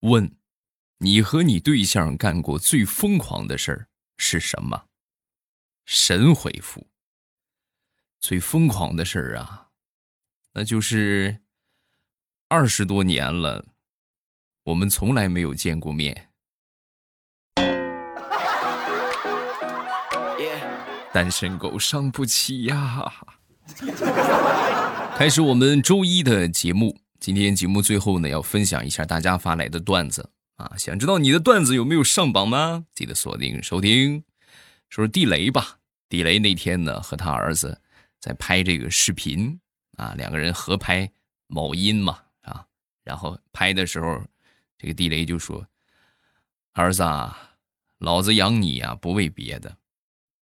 问：你和你对象干过最疯狂的事儿是什么？神回复：最疯狂的事儿啊，那就是二十多年了，我们从来没有见过面。单身狗伤不起呀！开始我们周一的节目，今天节目最后呢，要分享一下大家发来的段子啊！想知道你的段子有没有上榜吗？记得锁定收听。说说地雷吧，地雷那天呢和他儿子在拍这个视频啊，两个人合拍某音嘛啊，然后拍的时候，这个地雷就说：“儿子啊，老子养你呀，不为别的。”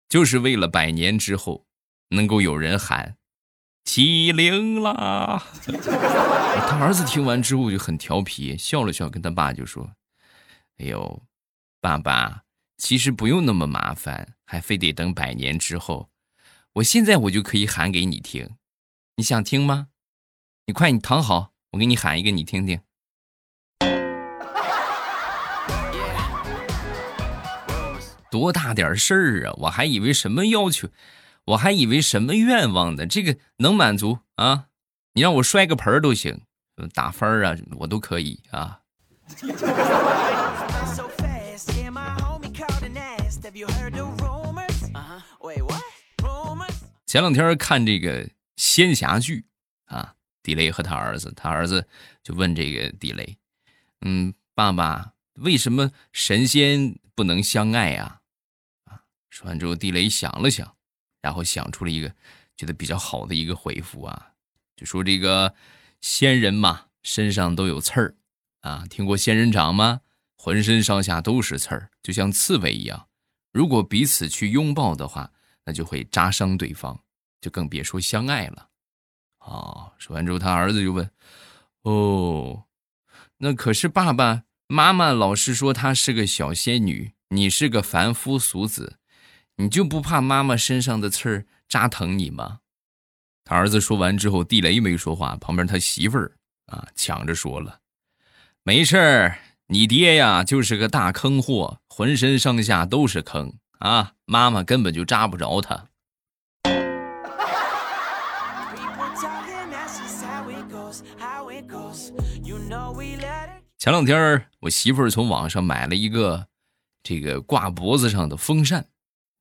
就是为了百年之后，能够有人喊“起灵啦”。他儿子听完之后就很调皮，笑了笑，跟他爸就说：“哎呦，爸爸，其实不用那么麻烦，还非得等百年之后，我现在我就可以喊给你听，你想听吗？你快，你躺好，我给你喊一个，你听听。”多大点事儿啊！我还以为什么要求，我还以为什么愿望呢？这个能满足啊？你让我摔个盆儿都行，打分儿啊，我都可以啊。前两天看这个仙侠剧啊，地雷和他儿子，他儿子就问这个地雷：“嗯，爸爸，为什么神仙不能相爱啊？”说完之后，地雷想了想，然后想出了一个觉得比较好的一个回复啊，就说这个仙人嘛，身上都有刺儿啊，听过仙人掌吗？浑身上下都是刺儿，就像刺猬一样。如果彼此去拥抱的话，那就会扎伤对方，就更别说相爱了。哦，说完之后，他儿子就问：“哦，那可是爸爸妈妈老是说她是个小仙女，你是个凡夫俗子。”你就不怕妈妈身上的刺儿扎疼你吗？他儿子说完之后，地雷没说话，旁边他媳妇儿啊抢着说了：“没事儿，你爹呀就是个大坑货，浑身上下都是坑啊，妈妈根本就扎不着他。”前两天我媳妇儿从网上买了一个这个挂脖子上的风扇。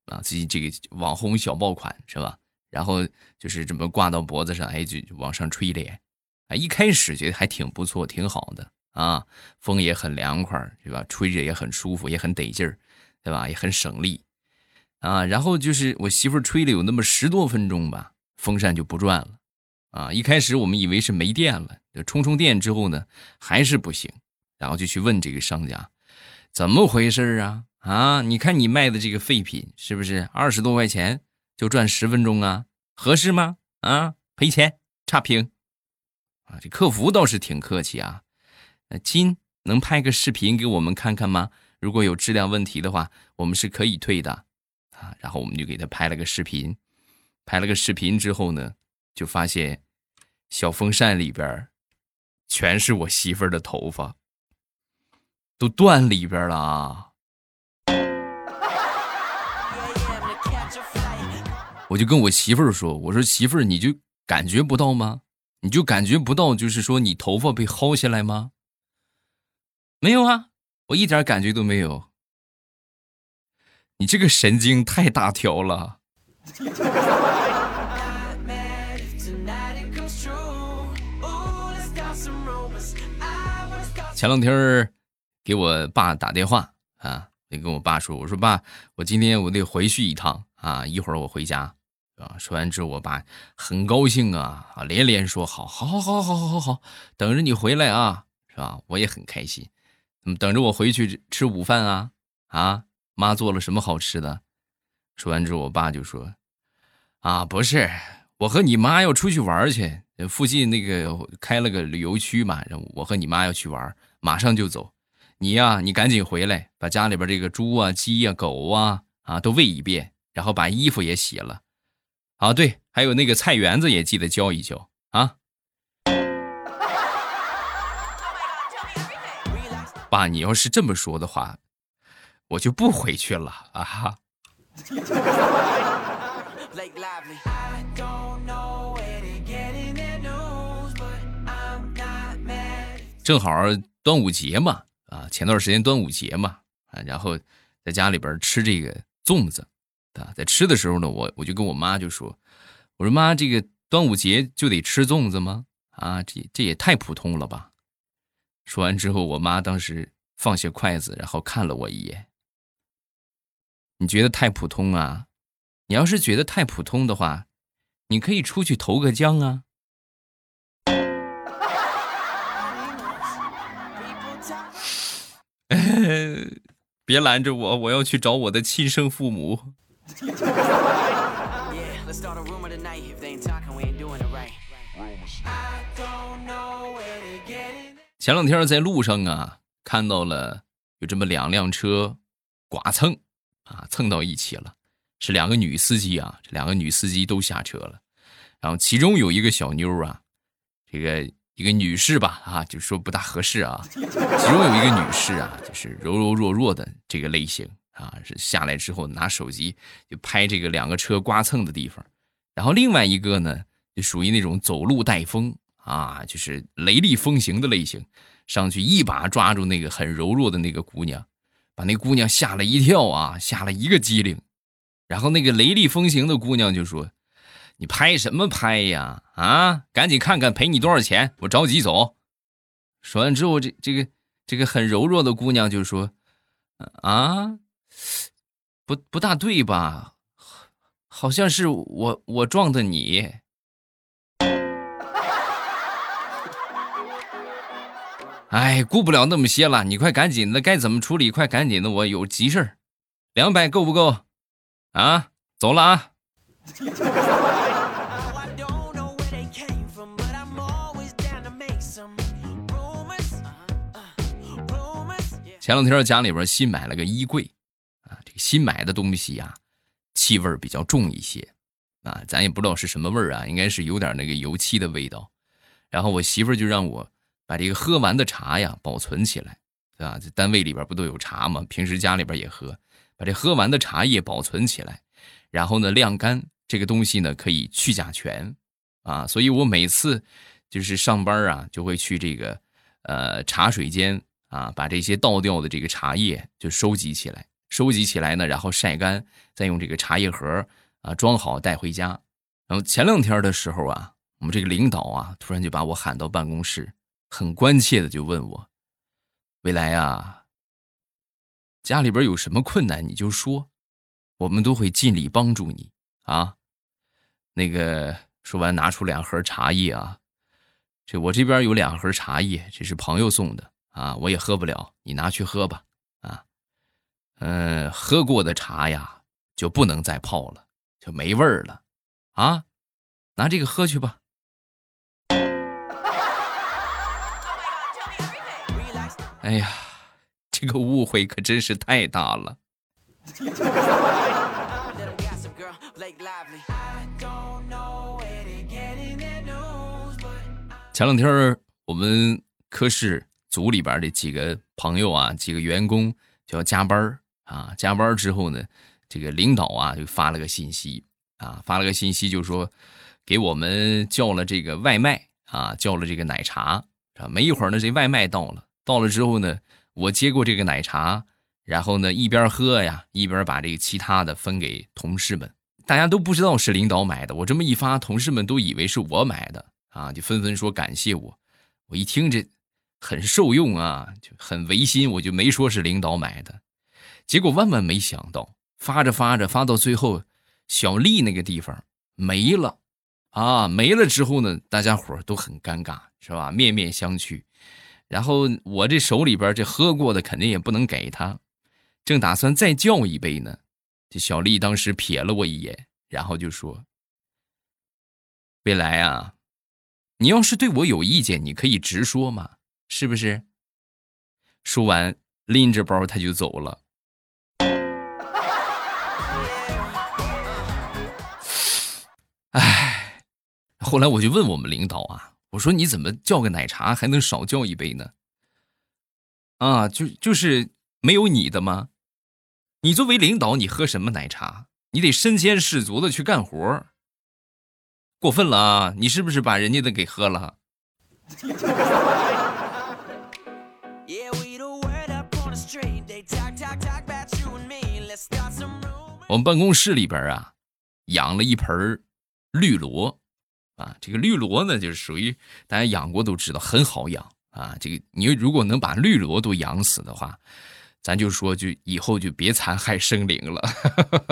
啊，这这个网红小爆款是吧？然后就是这么挂到脖子上，哎，就往上吹脸，啊，一开始觉得还挺不错，挺好的啊，风也很凉快，对吧？吹着也很舒服，也很得劲儿，对吧？也很省力，啊，然后就是我媳妇吹了有那么十多分钟吧，风扇就不转了，啊，一开始我们以为是没电了，就充充电之后呢，还是不行，然后就去问这个商家，怎么回事啊？啊，你看你卖的这个废品是不是二十多块钱就赚十分钟啊？合适吗？啊，赔钱，差评。啊，这客服倒是挺客气啊。那亲，能拍个视频给我们看看吗？如果有质量问题的话，我们是可以退的。啊，然后我们就给他拍了个视频。拍了个视频之后呢，就发现小风扇里边全是我媳妇儿的头发，都断里边了啊。我就跟我媳妇儿说：“我说媳妇儿，你就感觉不到吗？你就感觉不到，就是说你头发被薅下来吗？没有啊，我一点感觉都没有。你这个神经太大条了。”前两天给我爸打电话啊，得跟我爸说：“我说爸，我今天我得回去一趟啊，一会儿我回家。”啊！说完之后，我爸很高兴啊，啊，连连说：“好，好，好，好，好，好，好，好，等着你回来啊，是吧？”我也很开心。嗯，等着我回去吃午饭啊！啊，妈做了什么好吃的？说完之后，我爸就说：“啊，不是，我和你妈要出去玩去，附近那个开了个旅游区嘛，我和你妈要去玩，马上就走。你呀，你赶紧回来，把家里边这个猪啊、鸡呀、狗啊啊都喂一遍，然后把衣服也洗了。”啊，对，还有那个菜园子也记得浇一浇啊。爸，你要是这么说的话，我就不回去了啊哈。正好端午节嘛，啊，前段时间端午节嘛，啊，然后在家里边吃这个粽子，啊，在吃的时候呢，我我就跟我妈就说，我说妈，这个端午节就得吃粽子吗？啊，这这也太普通了吧！说完之后，我妈当时放下筷子，然后看了我一眼。你觉得太普通啊？你要是觉得太普通的话，你可以出去投个江啊。别拦着我，我要去找我的亲生父母。前两天在路上啊，看到了有这么两辆车剐蹭啊，蹭到一起了，是两个女司机啊，这两个女司机都下车了，然后其中有一个小妞啊，这个。一个女士吧，啊，就说不大合适啊。其中有一个女士啊，就是柔柔弱弱的这个类型啊，是下来之后拿手机就拍这个两个车刮蹭的地方。然后另外一个呢，就属于那种走路带风啊，就是雷厉风行的类型，上去一把抓住那个很柔弱的那个姑娘，把那姑娘吓了一跳啊，吓了一个机灵。然后那个雷厉风行的姑娘就说。你拍什么拍呀？啊，赶紧看看赔你多少钱，我着急走。说完之后，这这个这个很柔弱的姑娘就说：“啊，不不大对吧？好像是我我撞的你。”哎，顾不了那么些了，你快赶紧的，该怎么处理？快赶紧的，我有急事儿。两百够不够？啊，走了啊。前两天家里边新买了个衣柜，新买的东西呀，气味比较重一些，啊，咱也不知道是什么味儿啊，应该是有点那个油漆的味道。然后我媳妇就让我把这个喝完的茶呀保存起来，对吧？这单位里边不都有茶吗？平时家里边也喝，把这喝完的茶叶保存起来，然后呢晾干。这个东西呢可以去甲醛，啊，所以我每次就是上班啊，就会去这个呃茶水间。啊，把这些倒掉的这个茶叶就收集起来，收集起来呢，然后晒干，再用这个茶叶盒啊装好带回家。然后前两天的时候啊，我们这个领导啊突然就把我喊到办公室，很关切的就问我：“未来啊，家里边有什么困难你就说，我们都会尽力帮助你啊。”那个说完拿出两盒茶叶啊，这我这边有两盒茶叶，这是朋友送的。啊，我也喝不了，你拿去喝吧。啊，嗯，喝过的茶呀就不能再泡了，就没味儿了。啊，拿这个喝去吧。哎呀，这个误会可真是太大了。前两天我们科室。组里边的几个朋友啊，几个员工就要加班啊。加班之后呢，这个领导啊就发了个信息啊，发了个信息就说给我们叫了这个外卖啊，叫了这个奶茶啊。没一会儿呢，这外卖到了，到了之后呢，我接过这个奶茶，然后呢一边喝呀，一边把这个其他的分给同事们。大家都不知道是领导买的，我这么一发，同事们都以为是我买的啊，就纷纷说感谢我。我一听这。很受用啊，就很违心，我就没说是领导买的，结果万万没想到，发着发着发到最后，小丽那个地方没了，啊，没了之后呢，大家伙都很尴尬，是吧？面面相觑，然后我这手里边这喝过的肯定也不能给他，正打算再叫一杯呢，这小丽当时瞥了我一眼，然后就说：“未来啊，你要是对我有意见，你可以直说嘛。”是不是？说完，拎着包他就走了。后来我就问我们领导啊，我说你怎么叫个奶茶还能少叫一杯呢？啊，就就是没有你的吗？你作为领导，你喝什么奶茶？你得身先士卒的去干活过分了啊！你是不是把人家的给喝了？我们办公室里边啊，养了一盆绿萝，啊，这个绿萝呢，就是属于大家养过都知道很好养啊。这个你如果能把绿萝都养死的话，咱就说就以后就别残害生灵了。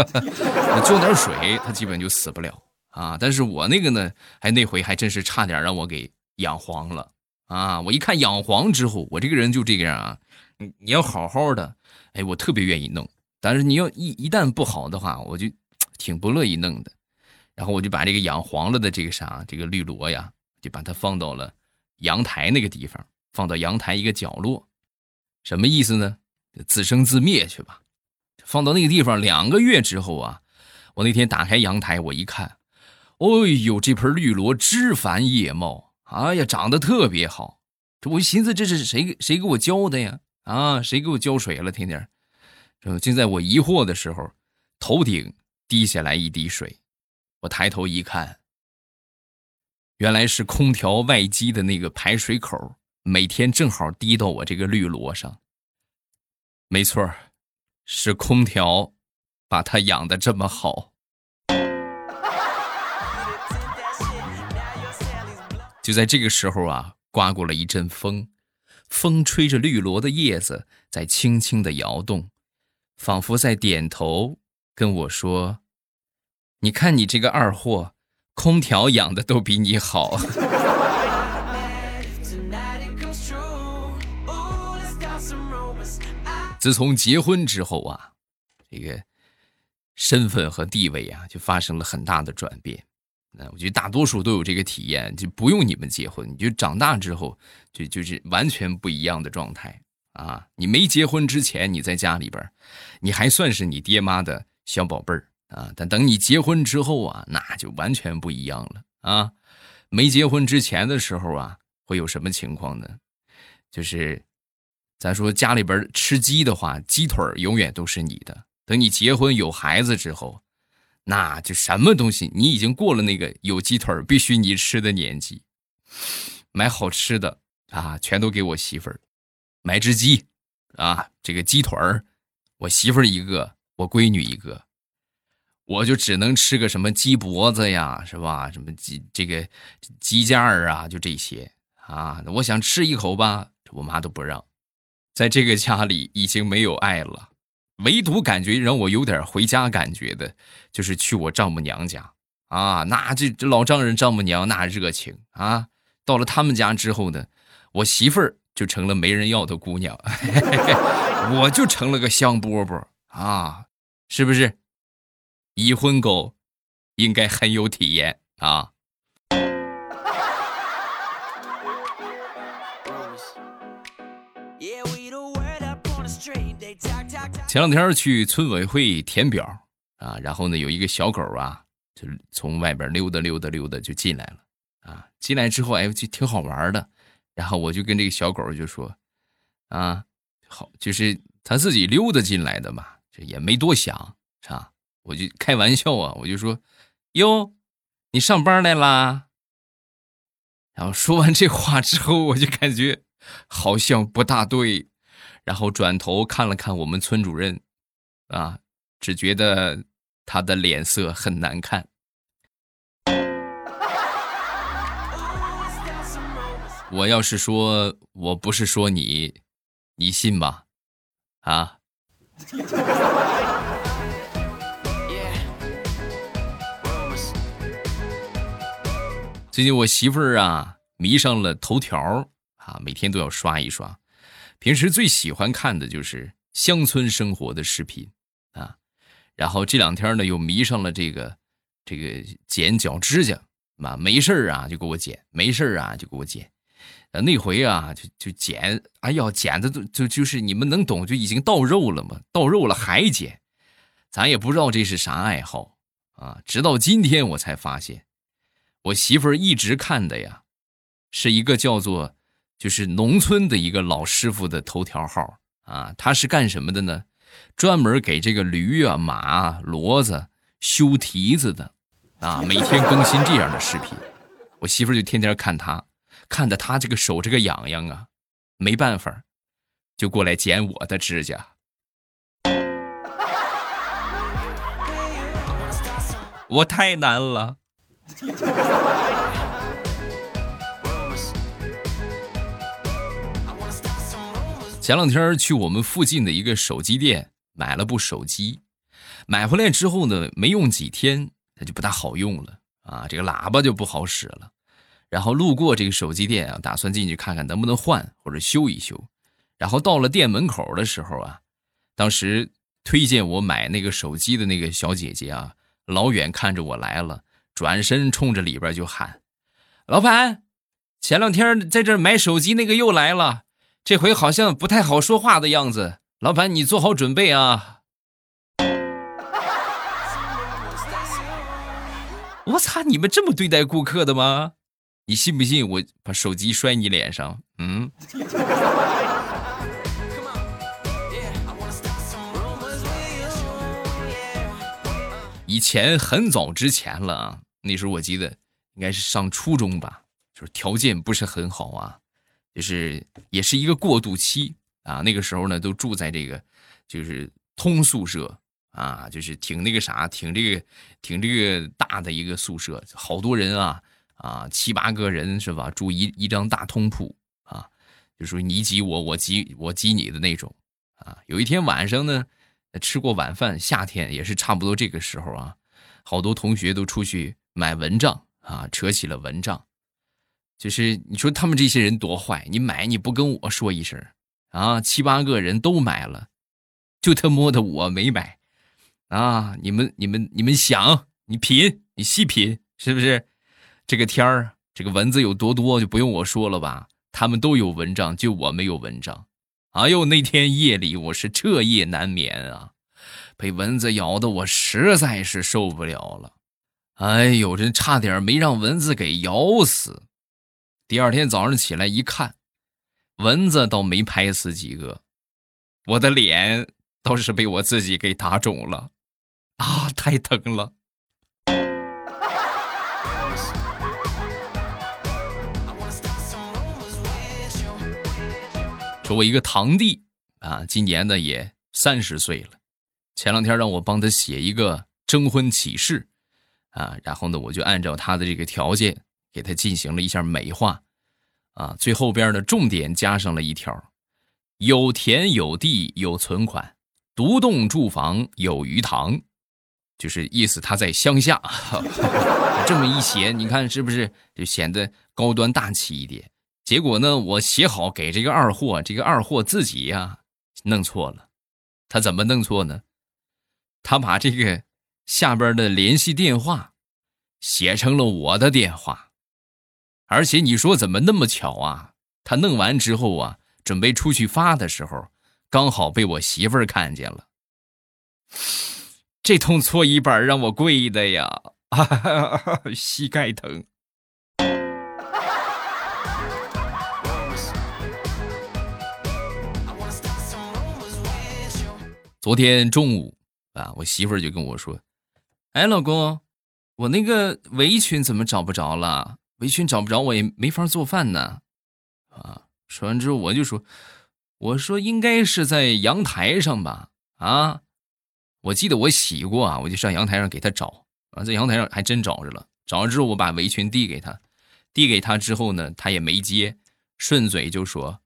浇点水，它基本就死不了啊。但是我那个呢，还那回还真是差点让我给养黄了啊！我一看养黄之后，我这个人就这个样啊。你你要好好的，哎，我特别愿意弄。但是你要一一旦不好的话，我就 挺不乐意弄的。然后我就把这个养黄了的这个啥，这个绿萝呀，就把它放到了阳台那个地方，放到阳台一个角落。什么意思呢？自生自灭去吧。放到那个地方两个月之后啊，我那天打开阳台，我一看，哎呦，这盆绿萝枝繁叶茂，哎呀，长得特别好。这我寻思这是谁谁给我浇的呀？啊，谁给我浇水了？天天。就在我疑惑的时候，头顶滴下来一滴水，我抬头一看，原来是空调外机的那个排水口，每天正好滴到我这个绿萝上。没错是空调把它养的这么好。就在这个时候啊，刮过了一阵风，风吹着绿萝的叶子在轻轻的摇动。仿佛在点头跟我说：“你看你这个二货，空调养的都比你好。”自从结婚之后啊，这个身份和地位啊就发生了很大的转变。那我觉得大多数都有这个体验，就不用你们结婚，你就长大之后就就是完全不一样的状态。啊，你没结婚之前，你在家里边，你还算是你爹妈的小宝贝儿啊。但等你结婚之后啊，那就完全不一样了啊。没结婚之前的时候啊，会有什么情况呢？就是，咱说家里边吃鸡的话，鸡腿永远都是你的。等你结婚有孩子之后，那就什么东西，你已经过了那个有鸡腿必须你吃的年纪，买好吃的啊，全都给我媳妇儿。买只鸡，啊，这个鸡腿儿，我媳妇儿一个，我闺女一个，我就只能吃个什么鸡脖子呀，是吧？什么鸡这个鸡架儿啊，就这些啊。我想吃一口吧，我妈都不让。在这个家里已经没有爱了，唯独感觉让我有点回家感觉的，就是去我丈母娘家啊。那这这老丈人丈母娘那热情啊，到了他们家之后呢，我媳妇儿。就成了没人要的姑娘，我就成了个香饽饽啊，是不是？已婚狗应该很有体验啊。前两天去村委会填表啊，然后呢，有一个小狗啊，就从外边溜达溜达溜达就进来了啊。进来之后，哎，就挺好玩的。然后我就跟这个小狗就说：“啊，好，就是它自己溜达进来的嘛，这也没多想，是吧？我就开玩笑啊，我就说：哟，你上班来啦？然后说完这话之后，我就感觉好像不大对，然后转头看了看我们村主任，啊，只觉得他的脸色很难看。”我要是说我不是说你，你信吗？啊？最近我媳妇儿啊迷上了头条啊，每天都要刷一刷。平时最喜欢看的就是乡村生活的视频啊，然后这两天呢又迷上了这个这个剪脚指甲啊，没事啊就给我剪，没事啊就给我剪。那回啊，就就剪，哎呀，剪的都就就是你们能懂，就已经到肉了嘛，到肉了还剪，咱也不知道这是啥爱好啊。直到今天我才发现，我媳妇儿一直看的呀，是一个叫做《就是农村的一个老师傅的头条号啊。他是干什么的呢？专门给这个驴啊、马啊、骡子修蹄子的啊。每天更新这样的视频，我媳妇儿就天天看他，看的他这个手这个痒痒啊，没办法，就过来剪我的指甲。我太难了。前两天去我们附近的一个手机店买了部手机，买回来之后呢，没用几天，它就不大好用了啊，这个喇叭就不好使了。然后路过这个手机店啊，打算进去看看能不能换或者修一修。然后到了店门口的时候啊，当时推荐我买那个手机的那个小姐姐啊。老远看着我来了，转身冲着里边就喊：“老板，前两天在这买手机那个又来了，这回好像不太好说话的样子。老板，你做好准备啊！”我操，你们这么对待顾客的吗？你信不信我把手机摔你脸上？嗯。以前很早之前了啊，那时候我记得应该是上初中吧，就是条件不是很好啊，就是也是一个过渡期啊。那个时候呢，都住在这个就是通宿舍啊，就是挺那个啥，挺这个挺这个大的一个宿舍，好多人啊啊，七八个人是吧？住一一张大通铺啊，就属于你挤我，我挤我挤你的那种啊。有一天晚上呢。吃过晚饭，夏天也是差不多这个时候啊，好多同学都出去买蚊帐啊，扯起了蚊帐。就是你说他们这些人多坏，你买你不跟我说一声啊，七八个人都买了，就他妈的我没买啊！你们你们你们想，你品你细品，是不是？这个天儿，这个蚊子有多多就不用我说了吧？他们都有蚊帐，就我没有蚊帐。哎呦，那天夜里我是彻夜难眠啊，被蚊子咬的我实在是受不了了。哎呦，这差点没让蚊子给咬死。第二天早上起来一看，蚊子倒没拍死几个，我的脸倒是被我自己给打肿了，啊，太疼了。说我一个堂弟啊，今年呢也三十岁了，前两天让我帮他写一个征婚启事，啊，然后呢我就按照他的这个条件给他进行了一下美化，啊，最后边呢重点加上了一条：有田有地有存款，独栋住房有鱼塘，就是意思他在乡下，这么一写，你看是不是就显得高端大气一点？结果呢，我写好给这个二货，这个二货自己呀弄错了。他怎么弄错呢？他把这个下边的联系电话写成了我的电话，而且你说怎么那么巧啊？他弄完之后啊，准备出去发的时候，刚好被我媳妇儿看见了。这通搓衣板让我跪的呀，膝盖疼。昨天中午啊，我媳妇儿就跟我说：“哎，老公，我那个围裙怎么找不着了？围裙找不着，我也没法做饭呢。”啊，说完之后我就说：“我说应该是在阳台上吧？啊，我记得我洗过啊，我就上阳台上给他找啊，在阳台上还真找着了。找着之后，我把围裙递给他，递给他之后呢，他也没接，顺嘴就说：‘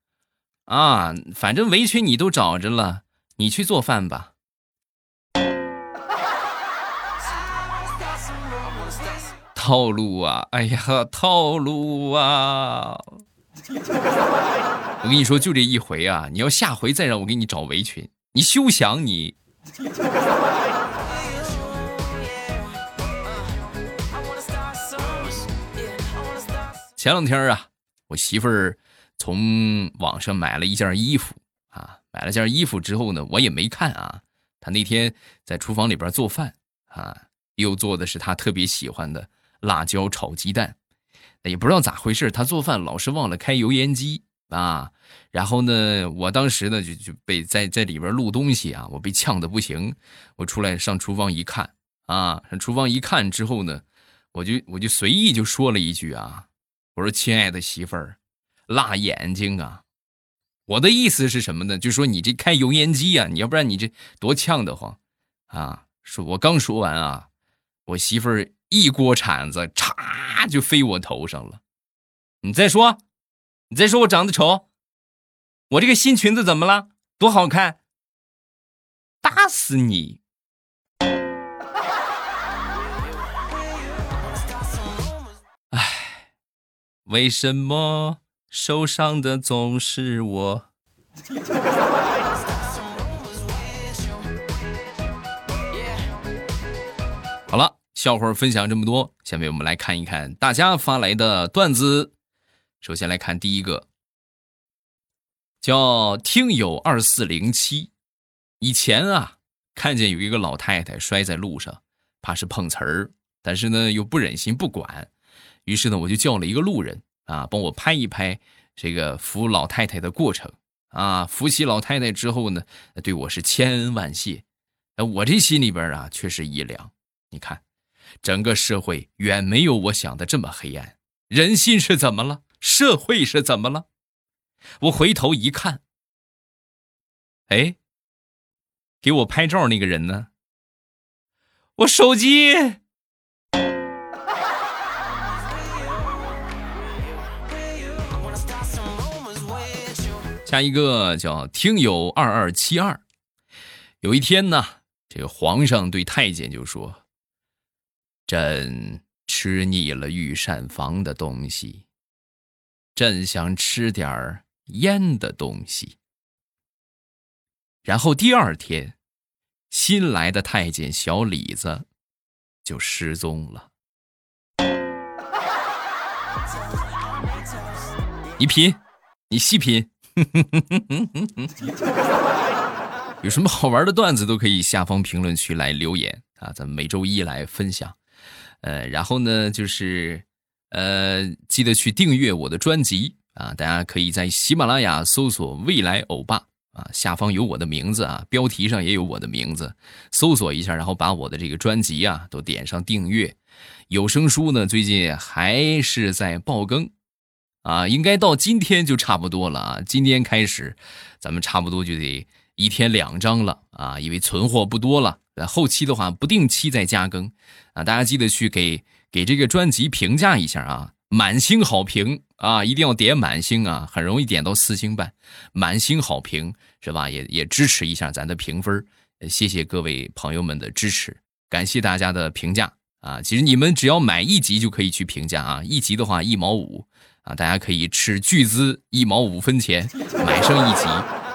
啊，反正围裙你都找着了。’”你去做饭吧。套路啊！哎呀，套路啊！我跟你说，就这一回啊！你要下回再让我给你找围裙，你休想你。前两天啊，我媳妇儿从网上买了一件衣服啊。买了件衣服之后呢，我也没看啊。她那天在厨房里边做饭啊，又做的是她特别喜欢的辣椒炒鸡蛋。也不知道咋回事，他做饭老是忘了开油烟机啊。然后呢，我当时呢就就被在在里边录东西啊，我被呛的不行。我出来上厨房一看啊，上厨房一看之后呢，我就我就随意就说了一句啊，我说亲爱的媳妇儿，辣眼睛啊！我的意思是什么呢？就说你这开油烟机啊，你要不然你这多呛得慌啊！说我刚说完啊，我媳妇儿一锅铲子嚓就飞我头上了。你再说，你再说我长得丑，我这个新裙子怎么了？多好看！打死你！唉，为什么？受伤的总是我。好了，笑话分享这么多，下面我们来看一看大家发来的段子。首先来看第一个，叫听友二四零七。以前啊，看见有一个老太太摔在路上，怕是碰瓷儿，但是呢又不忍心不管，于是呢我就叫了一个路人。啊，帮我拍一拍这个扶老太太的过程啊！扶起老太太之后呢，对我是千恩万谢。我这心里边啊，却是一凉。你看，整个社会远没有我想的这么黑暗。人心是怎么了？社会是怎么了？我回头一看，哎，给我拍照那个人呢？我手机。下一个叫听友二二七二，有一天呢，这个皇上对太监就说：“朕吃腻了御膳房的东西，朕想吃点儿腌的东西。”然后第二天，新来的太监小李子就失踪了。你品，你细品。有什么好玩的段子都可以下方评论区来留言啊，咱们每周一来分享。呃，然后呢，就是呃，记得去订阅我的专辑啊，大家可以在喜马拉雅搜索“未来欧巴”啊，下方有我的名字啊，标题上也有我的名字，搜索一下，然后把我的这个专辑啊都点上订阅。有声书呢，最近还是在爆更。啊，应该到今天就差不多了啊！今天开始，咱们差不多就得一天两章了啊，因为存货不多了。后期的话，不定期再加更啊，大家记得去给给这个专辑评价一下啊，满星好评啊，一定要点满星啊，很容易点到四星半，满星好评是吧？也也支持一下咱的评分，谢谢各位朋友们的支持，感谢大家的评价啊！其实你们只要买一集就可以去评价啊，一集的话一毛五。啊，大家可以斥巨资一毛五分钱买上一集，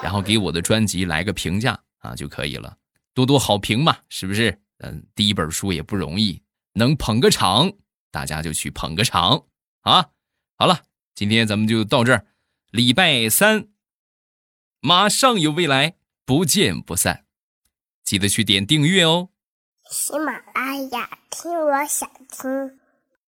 然后给我的专辑来个评价啊就可以了，多多好评嘛，是不是？嗯，第一本书也不容易，能捧个场，大家就去捧个场啊！好了，今天咱们就到这儿，礼拜三马上有未来，不见不散，记得去点订阅哦。喜马拉雅听，我想听。